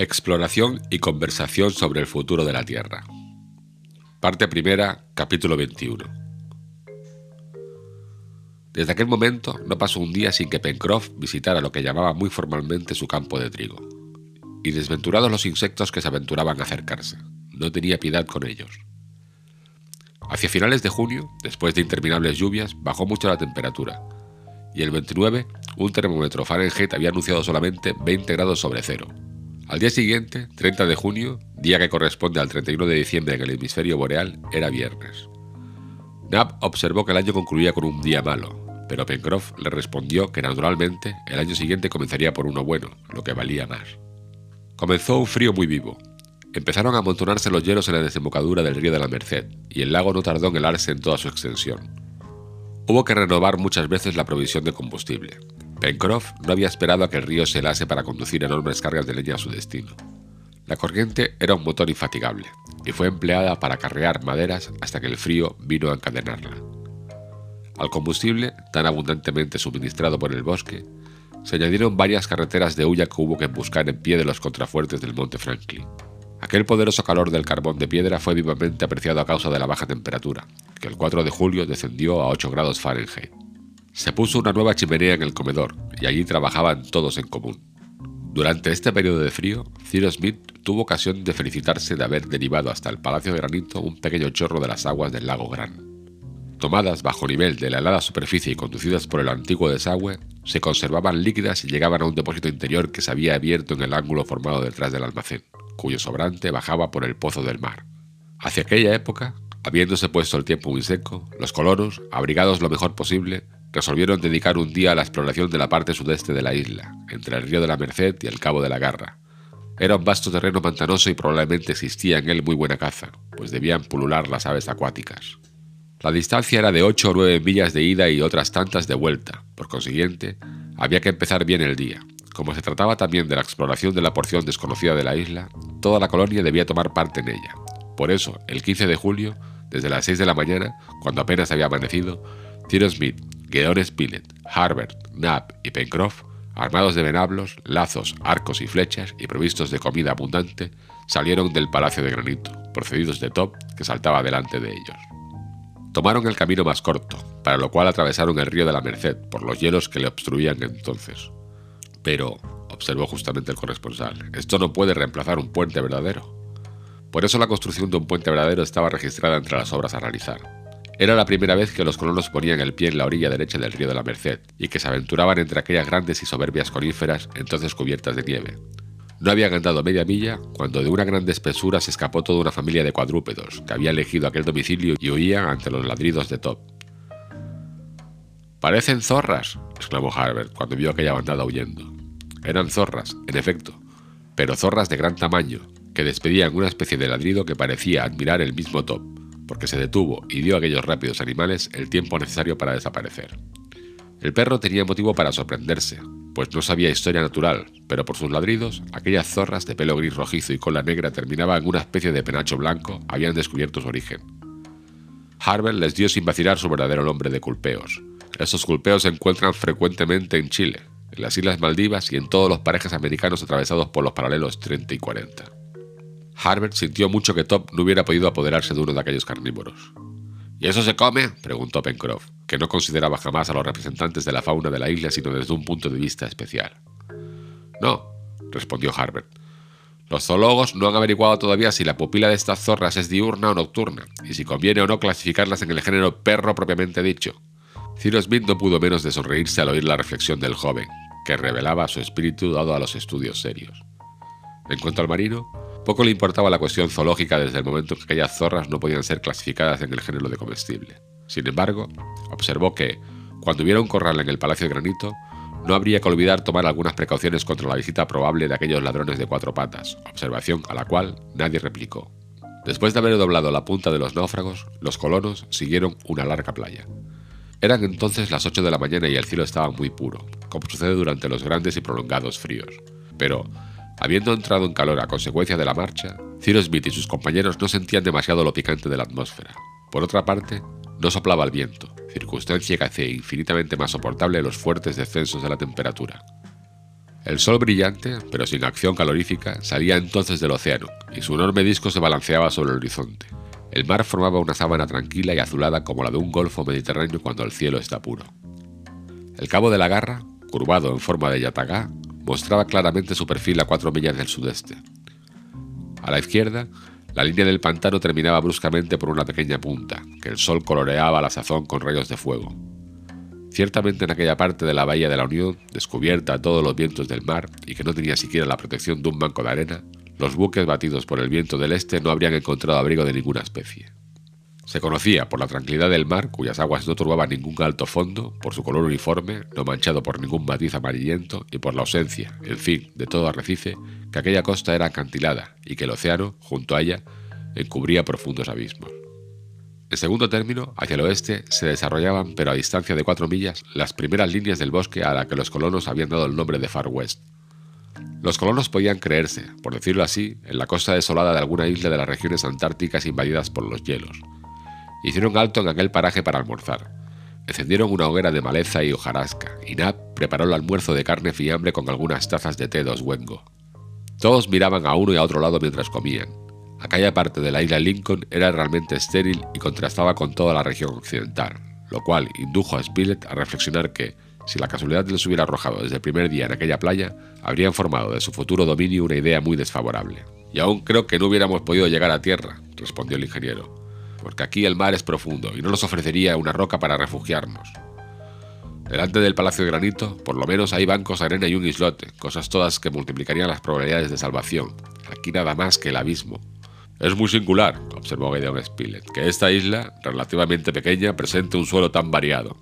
Exploración y conversación sobre el futuro de la Tierra. Parte primera, capítulo 21. Desde aquel momento no pasó un día sin que Pencroff visitara lo que llamaba muy formalmente su campo de trigo. Y desventurados los insectos que se aventuraban a acercarse, no tenía piedad con ellos. Hacia finales de junio, después de interminables lluvias, bajó mucho la temperatura, y el 29, un termómetro Fahrenheit había anunciado solamente 20 grados sobre cero, al día siguiente, 30 de junio, día que corresponde al 31 de diciembre en el hemisferio boreal, era viernes. Nab observó que el año concluía con un día malo, pero Pencroff le respondió que naturalmente el año siguiente comenzaría por uno bueno, lo que valía más. Comenzó un frío muy vivo. Empezaron a amontonarse los hielos en la desembocadura del río de la Merced, y el lago no tardó en helarse en toda su extensión. Hubo que renovar muchas veces la provisión de combustible, Pencroff no había esperado a que el río se helase para conducir enormes cargas de leña a su destino. La corriente era un motor infatigable y fue empleada para carrear maderas hasta que el frío vino a encadenarla. Al combustible, tan abundantemente suministrado por el bosque, se añadieron varias carreteras de hulla que hubo que buscar en pie de los contrafuertes del monte Franklin. Aquel poderoso calor del carbón de piedra fue vivamente apreciado a causa de la baja temperatura, que el 4 de julio descendió a 8 grados Fahrenheit. Se puso una nueva chimenea en el comedor y allí trabajaban todos en común. Durante este periodo de frío, Cyrus Smith tuvo ocasión de felicitarse de haber derivado hasta el Palacio de Granito un pequeño chorro de las aguas del lago Gran. Tomadas bajo nivel de la helada superficie y conducidas por el antiguo desagüe, se conservaban líquidas y llegaban a un depósito interior que se había abierto en el ángulo formado detrás del almacén, cuyo sobrante bajaba por el pozo del mar. Hacia aquella época, habiéndose puesto el tiempo muy seco, los colonos, abrigados lo mejor posible, resolvieron dedicar un día a la exploración de la parte sudeste de la isla, entre el río de la Merced y el cabo de la Garra. Era un vasto terreno pantanoso y probablemente existía en él muy buena caza, pues debían pulular las aves acuáticas. La distancia era de 8 o 9 millas de ida y otras tantas de vuelta, por consiguiente, había que empezar bien el día. Como se trataba también de la exploración de la porción desconocida de la isla, toda la colonia debía tomar parte en ella. Por eso, el 15 de julio, desde las 6 de la mañana, cuando apenas había amanecido, Cyrus Smith, Gedeon Spilett, Harbert, Knapp y Pencroff, armados de venablos, lazos, arcos y flechas y provistos de comida abundante, salieron del Palacio de Granito, procedidos de Top, que saltaba delante de ellos. Tomaron el camino más corto, para lo cual atravesaron el río de la Merced por los hielos que le obstruían entonces. Pero, observó justamente el corresponsal, esto no puede reemplazar un puente verdadero. Por eso la construcción de un puente verdadero estaba registrada entre las obras a realizar. Era la primera vez que los colonos ponían el pie en la orilla derecha del río de la Merced y que se aventuraban entre aquellas grandes y soberbias coníferas entonces cubiertas de nieve. No habían andado media milla cuando de una gran espesura se escapó toda una familia de cuadrúpedos que había elegido aquel domicilio y huían ante los ladridos de Top. Parecen zorras, exclamó Harbert cuando vio aquella bandada huyendo. Eran zorras, en efecto, pero zorras de gran tamaño, que despedían una especie de ladrido que parecía admirar el mismo Top porque se detuvo y dio a aquellos rápidos animales el tiempo necesario para desaparecer. El perro tenía motivo para sorprenderse, pues no sabía historia natural, pero por sus ladridos, aquellas zorras de pelo gris rojizo y cola negra terminaban en una especie de penacho blanco habían descubierto su origen. Harbert les dio sin vacilar su verdadero nombre de culpeos. Estos culpeos se encuentran frecuentemente en Chile, en las Islas Maldivas y en todos los parejas americanos atravesados por los paralelos 30 y 40. Harbert sintió mucho que Top no hubiera podido apoderarse de uno de aquellos carnívoros. ¿Y eso se come? preguntó Pencroff, que no consideraba jamás a los representantes de la fauna de la isla sino desde un punto de vista especial. No, respondió Harbert. Los zoólogos no han averiguado todavía si la pupila de estas zorras es diurna o nocturna, y si conviene o no clasificarlas en el género perro propiamente dicho. Cyrus Smith no pudo menos de sonreírse al oír la reflexión del joven, que revelaba su espíritu dado a los estudios serios. En cuanto al marino, poco le importaba la cuestión zoológica desde el momento en que aquellas zorras no podían ser clasificadas en el género de comestible. Sin embargo, observó que, cuando hubiera un corral en el Palacio de Granito, no habría que olvidar tomar algunas precauciones contra la visita probable de aquellos ladrones de cuatro patas, observación a la cual nadie replicó. Después de haber doblado la punta de los náufragos, los colonos siguieron una larga playa. Eran entonces las 8 de la mañana y el cielo estaba muy puro, como sucede durante los grandes y prolongados fríos. Pero, Habiendo entrado en calor a consecuencia de la marcha, Cyrus Smith y sus compañeros no sentían demasiado lo picante de la atmósfera. Por otra parte, no soplaba el viento, circunstancia que hacía infinitamente más soportable los fuertes descensos de la temperatura. El sol brillante, pero sin acción calorífica, salía entonces del océano, y su enorme disco se balanceaba sobre el horizonte. El mar formaba una sábana tranquila y azulada como la de un golfo mediterráneo cuando el cielo está puro. El cabo de la garra, curvado en forma de yatagá, mostraba claramente su perfil a cuatro millas del sudeste. A la izquierda, la línea del pantano terminaba bruscamente por una pequeña punta, que el sol coloreaba a la sazón con rayos de fuego. Ciertamente en aquella parte de la bahía de la Unión, descubierta a todos los vientos del mar y que no tenía siquiera la protección de un banco de arena, los buques batidos por el viento del este no habrían encontrado abrigo de ninguna especie. Se conocía por la tranquilidad del mar, cuyas aguas no turbaban ningún alto fondo, por su color uniforme, no manchado por ningún matiz amarillento, y por la ausencia, en fin, de todo arrecife, que aquella costa era acantilada y que el océano, junto a ella, encubría profundos abismos. En segundo término, hacia el oeste se desarrollaban, pero a distancia de cuatro millas, las primeras líneas del bosque a la que los colonos habían dado el nombre de Far West. Los colonos podían creerse, por decirlo así, en la costa desolada de alguna isla de las regiones antárticas invadidas por los hielos. Hicieron alto en aquel paraje para almorzar. Encendieron una hoguera de maleza y hojarasca, y Nab preparó el almuerzo de carne fiambre con algunas tazas de té de Oswengo. Todos miraban a uno y a otro lado mientras comían. Aquella parte de la isla Lincoln era realmente estéril y contrastaba con toda la región occidental, lo cual indujo a Spilett a reflexionar que, si la casualidad les hubiera arrojado desde el primer día en aquella playa, habrían formado de su futuro dominio una idea muy desfavorable. Y aún creo que no hubiéramos podido llegar a tierra, respondió el ingeniero, porque aquí el mar es profundo y no nos ofrecería una roca para refugiarnos. Delante del Palacio de Granito, por lo menos hay bancos, arena y un islote, cosas todas que multiplicarían las probabilidades de salvación. Aquí nada más que el abismo, es muy singular, observó Gideon Spilett, que esta isla, relativamente pequeña, presente un suelo tan variado.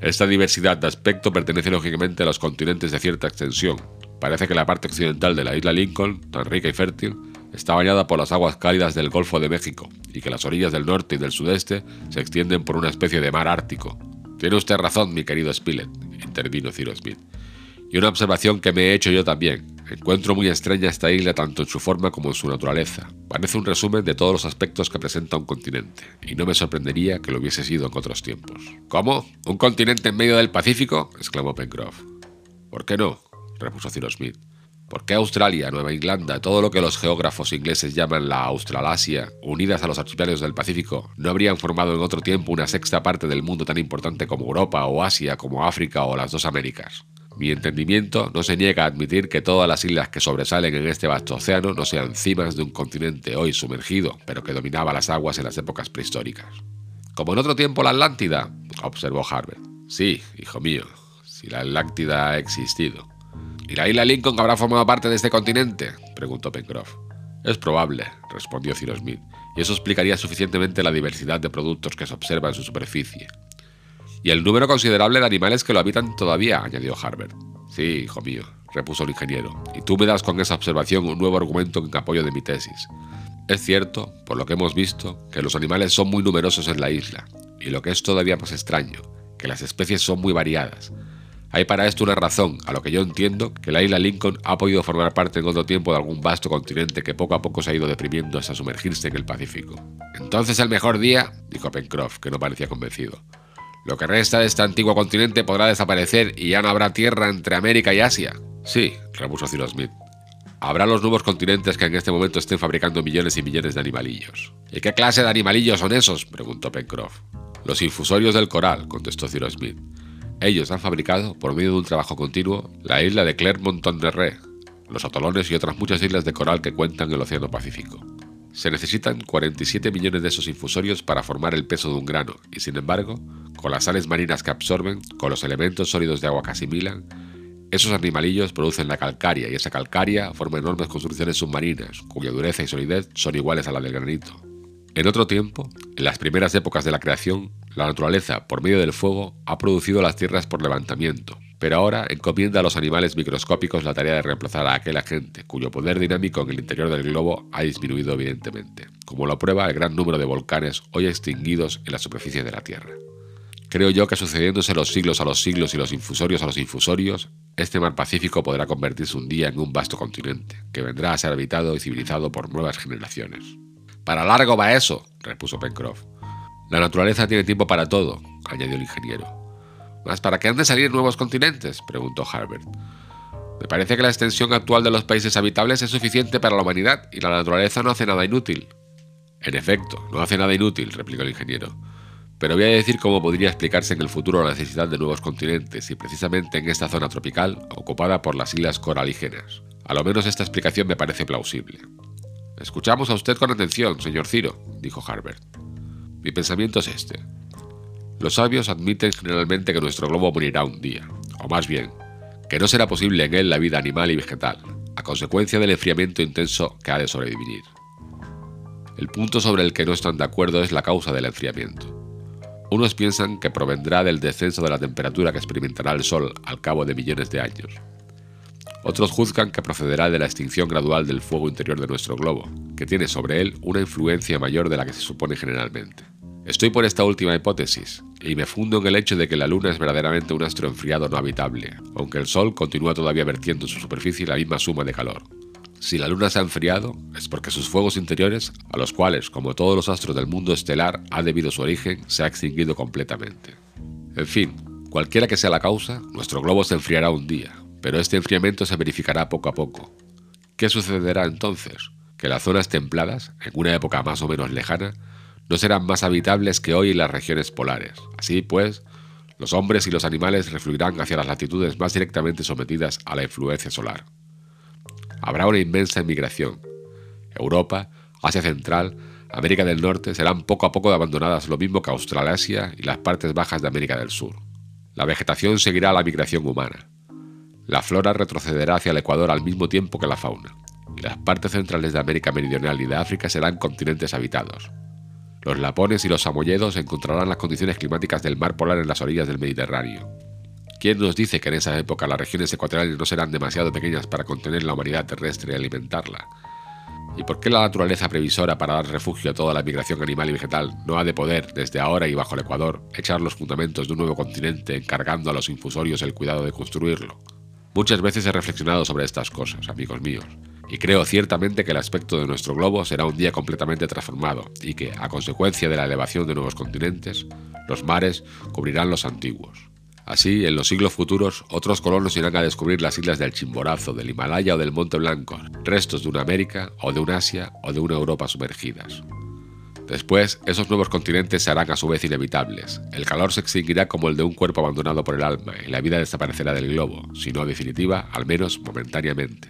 Esta diversidad de aspecto pertenece lógicamente a los continentes de cierta extensión. Parece que la parte occidental de la isla Lincoln, tan rica y fértil, está bañada por las aguas cálidas del Golfo de México y que las orillas del norte y del sudeste se extienden por una especie de mar ártico. Tiene usted razón, mi querido Spilett, intervino Cyrus Smith. Y una observación que me he hecho yo también. Encuentro muy extraña esta isla tanto en su forma como en su naturaleza. Parece un resumen de todos los aspectos que presenta un continente, y no me sorprendería que lo hubiese sido en otros tiempos. ¿Cómo? ¿Un continente en medio del Pacífico? exclamó Pencroff. ¿Por qué no? repuso Cyrus Smith. ¿Por qué Australia, Nueva Irlanda, todo lo que los geógrafos ingleses llaman la Australasia, unidas a los archipiélagos del Pacífico, no habrían formado en otro tiempo una sexta parte del mundo tan importante como Europa o Asia, como África o las dos Américas? Mi entendimiento no se niega a admitir que todas las islas que sobresalen en este vasto océano no sean cimas de un continente hoy sumergido, pero que dominaba las aguas en las épocas prehistóricas. Como en otro tiempo la Atlántida, observó Harvard. Sí, hijo mío, si la Atlántida ha existido. ¿Y la isla Lincoln habrá formado parte de este continente? preguntó Pencroff. Es probable, respondió Cyrus Smith, y eso explicaría suficientemente la diversidad de productos que se observa en su superficie y el número considerable de animales que lo habitan todavía, añadió Harbert. Sí, hijo mío, repuso el ingeniero, y tú me das con esa observación un nuevo argumento en apoyo de mi tesis. Es cierto, por lo que hemos visto, que los animales son muy numerosos en la isla, y lo que es todavía más extraño, que las especies son muy variadas. Hay para esto una razón, a lo que yo entiendo, que la isla Lincoln ha podido formar parte en otro tiempo de algún vasto continente que poco a poco se ha ido deprimiendo hasta sumergirse en el Pacífico. Entonces el mejor día, dijo Pencroff, que no parecía convencido, lo que resta de este antiguo continente podrá desaparecer y ya no habrá tierra entre América y Asia. Sí, repuso Cyrus Smith. Habrá los nuevos continentes que en este momento estén fabricando millones y millones de animalillos. ¿Y qué clase de animalillos son esos? preguntó Pencroff. Los infusorios del coral, contestó Cyrus Smith. Ellos han fabricado, por medio de un trabajo continuo, la isla de Clermont-Tonnerre, los atolones y otras muchas islas de coral que cuentan el Océano Pacífico. Se necesitan 47 millones de esos infusorios para formar el peso de un grano, y sin embargo, con las sales marinas que absorben, con los elementos sólidos de agua que asimilan, esos animalillos producen la calcaria, y esa calcaria forma enormes construcciones submarinas, cuya dureza y solidez son iguales a la del granito. En otro tiempo, en las primeras épocas de la creación, la naturaleza, por medio del fuego, ha producido las tierras por levantamiento, pero ahora encomienda a los animales microscópicos la tarea de reemplazar a aquel agente cuyo poder dinámico en el interior del globo ha disminuido evidentemente, como lo prueba el gran número de volcanes hoy extinguidos en la superficie de la Tierra. Creo yo que sucediéndose los siglos a los siglos y los infusorios a los infusorios, este mar Pacífico podrá convertirse un día en un vasto continente, que vendrá a ser habitado y civilizado por nuevas generaciones. Para largo va eso, repuso Pencroff. La naturaleza tiene tiempo para todo, añadió el ingeniero. ¿Mas para qué han de salir nuevos continentes? preguntó Harbert. Me parece que la extensión actual de los países habitables es suficiente para la humanidad y la naturaleza no hace nada inútil. En efecto, no hace nada inútil, replicó el ingeniero. Pero voy a decir cómo podría explicarse en el futuro la necesidad de nuevos continentes y precisamente en esta zona tropical ocupada por las islas coralígenas. A lo menos esta explicación me parece plausible. Escuchamos a usted con atención, señor Ciro, dijo Harbert. Mi pensamiento es este. Los sabios admiten generalmente que nuestro globo morirá un día, o más bien, que no será posible en él la vida animal y vegetal, a consecuencia del enfriamiento intenso que ha de sobrevivir. El punto sobre el que no están de acuerdo es la causa del enfriamiento. Unos piensan que provendrá del descenso de la temperatura que experimentará el Sol al cabo de millones de años. Otros juzgan que procederá de la extinción gradual del fuego interior de nuestro globo, que tiene sobre él una influencia mayor de la que se supone generalmente. Estoy por esta última hipótesis, y me fundo en el hecho de que la Luna es verdaderamente un astro enfriado no habitable, aunque el Sol continúa todavía vertiendo en su superficie la misma suma de calor. Si la Luna se ha enfriado, es porque sus fuegos interiores, a los cuales, como todos los astros del mundo estelar, ha debido su origen, se ha extinguido completamente. En fin, cualquiera que sea la causa, nuestro globo se enfriará un día, pero este enfriamiento se verificará poco a poco. ¿Qué sucederá entonces? Que las zonas templadas, en una época más o menos lejana, no serán más habitables que hoy en las regiones polares. Así pues, los hombres y los animales refluirán hacia las latitudes más directamente sometidas a la influencia solar. Habrá una inmensa emigración. Europa, Asia Central, América del Norte serán poco a poco abandonadas lo mismo que Australasia y las partes bajas de América del Sur. La vegetación seguirá la migración humana. La flora retrocederá hacia el Ecuador al mismo tiempo que la fauna, y las partes centrales de América Meridional y de África serán continentes habitados. Los lapones y los samoyedos encontrarán las condiciones climáticas del mar polar en las orillas del Mediterráneo. ¿Quién nos dice que en esa época las regiones ecuatoriales no serán demasiado pequeñas para contener la humanidad terrestre y alimentarla? ¿Y por qué la naturaleza previsora para dar refugio a toda la migración animal y vegetal no ha de poder, desde ahora y bajo el Ecuador, echar los fundamentos de un nuevo continente encargando a los infusorios el cuidado de construirlo? Muchas veces he reflexionado sobre estas cosas, amigos míos, y creo ciertamente que el aspecto de nuestro globo será un día completamente transformado y que, a consecuencia de la elevación de nuevos continentes, los mares cubrirán los antiguos. Así, en los siglos futuros, otros colonos irán a descubrir las islas del Chimborazo, del Himalaya o del Monte Blanco, restos de una América o de un Asia o de una Europa sumergidas. Después, esos nuevos continentes se harán a su vez inevitables. El calor se extinguirá como el de un cuerpo abandonado por el alma y la vida desaparecerá del globo, si no definitiva, al menos momentáneamente.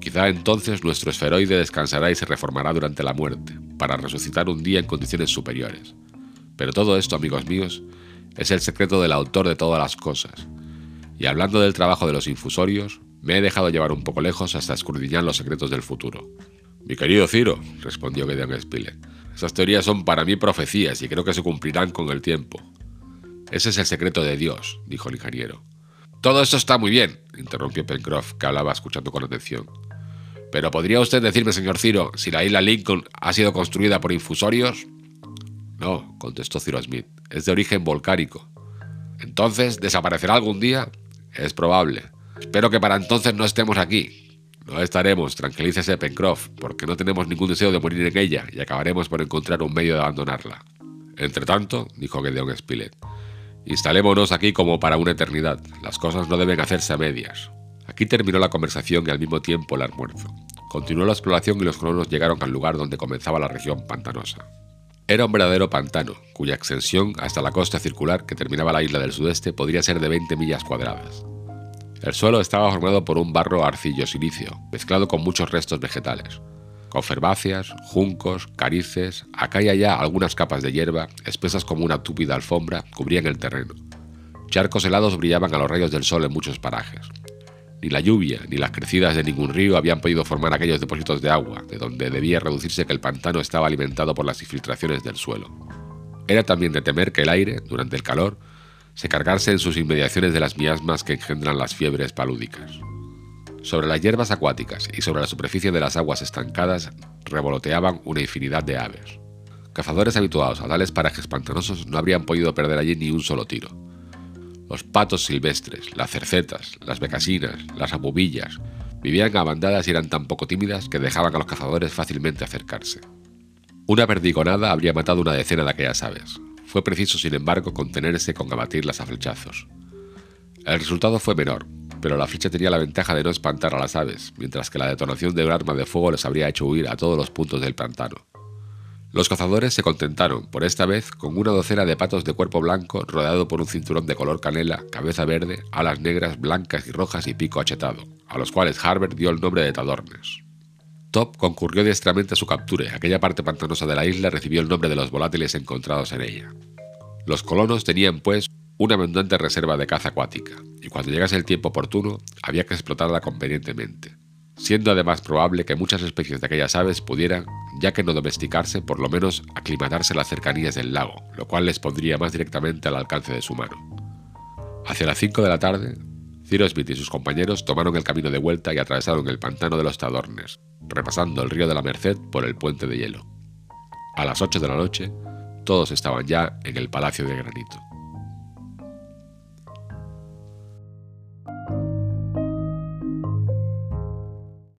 Quizá entonces nuestro esferoide descansará y se reformará durante la muerte, para resucitar un día en condiciones superiores. Pero todo esto, amigos míos, es el secreto del autor de todas las cosas. Y hablando del trabajo de los infusorios, me he dejado llevar un poco lejos hasta escudriñar los secretos del futuro. Mi querido Ciro, respondió Gedeon Spilett, esas teorías son para mí profecías y creo que se cumplirán con el tiempo. Ese es el secreto de Dios, dijo el ingeniero. Todo esto está muy bien, interrumpió Pencroff, que hablaba escuchando con atención. Pero ¿podría usted decirme, señor Ciro, si la isla Lincoln ha sido construida por infusorios? No, contestó Ciro Smith, es de origen volcánico. Entonces, ¿desaparecerá algún día? Es probable. Espero que para entonces no estemos aquí. No estaremos, tranquilícese Pencroff, porque no tenemos ningún deseo de morir en ella y acabaremos por encontrar un medio de abandonarla. Entre tanto, dijo Gedeon Spilett, instalémonos aquí como para una eternidad. Las cosas no deben hacerse a medias. Aquí terminó la conversación y al mismo tiempo el almuerzo. Continuó la exploración y los colonos llegaron al lugar donde comenzaba la región pantanosa. Era un verdadero pantano, cuya extensión hasta la costa circular que terminaba la isla del sudeste podría ser de 20 millas cuadradas. El suelo estaba formado por un barro arcillo-silicio, mezclado con muchos restos vegetales. Conferváceas, juncos, carices, acá y allá algunas capas de hierba, espesas como una túpida alfombra, cubrían el terreno. Charcos helados brillaban a los rayos del sol en muchos parajes. Ni la lluvia ni las crecidas de ningún río habían podido formar aquellos depósitos de agua, de donde debía reducirse que el pantano estaba alimentado por las infiltraciones del suelo. Era también de temer que el aire, durante el calor, se en sus inmediaciones de las miasmas que engendran las fiebres palúdicas. Sobre las hierbas acuáticas y sobre la superficie de las aguas estancadas revoloteaban una infinidad de aves. Cazadores habituados a tales parajes pantanosos no habrían podido perder allí ni un solo tiro los patos silvestres, las cercetas, las becasinas, las abubillas, vivían a bandadas y eran tan poco tímidas que dejaban a los cazadores fácilmente acercarse. Una perdigonada habría matado una decena de aquellas aves. Fue preciso, sin embargo, contenerse con abatirlas a flechazos. El resultado fue menor, pero la flecha tenía la ventaja de no espantar a las aves, mientras que la detonación de un arma de fuego les habría hecho huir a todos los puntos del pantano. Los cazadores se contentaron, por esta vez, con una docena de patos de cuerpo blanco rodeado por un cinturón de color canela, cabeza verde, alas negras, blancas y rojas y pico achetado, a los cuales Harbert dio el nombre de tadornes. Top concurrió diestramente a su captura y aquella parte pantanosa de la isla recibió el nombre de los volátiles encontrados en ella. Los colonos tenían, pues, una abundante reserva de caza acuática, y cuando llegase el tiempo oportuno había que explotarla convenientemente, siendo además probable que muchas especies de aquellas aves pudieran, ya que no domesticarse, por lo menos aclimatarse en las cercanías del lago, lo cual les pondría más directamente al alcance de su mano. Hacia las 5 de la tarde, Ciro Smith y sus compañeros tomaron el camino de vuelta y atravesaron el pantano de los Tadornes, repasando el río de la Merced por el puente de hielo. A las 8 de la noche, todos estaban ya en el Palacio de Granito.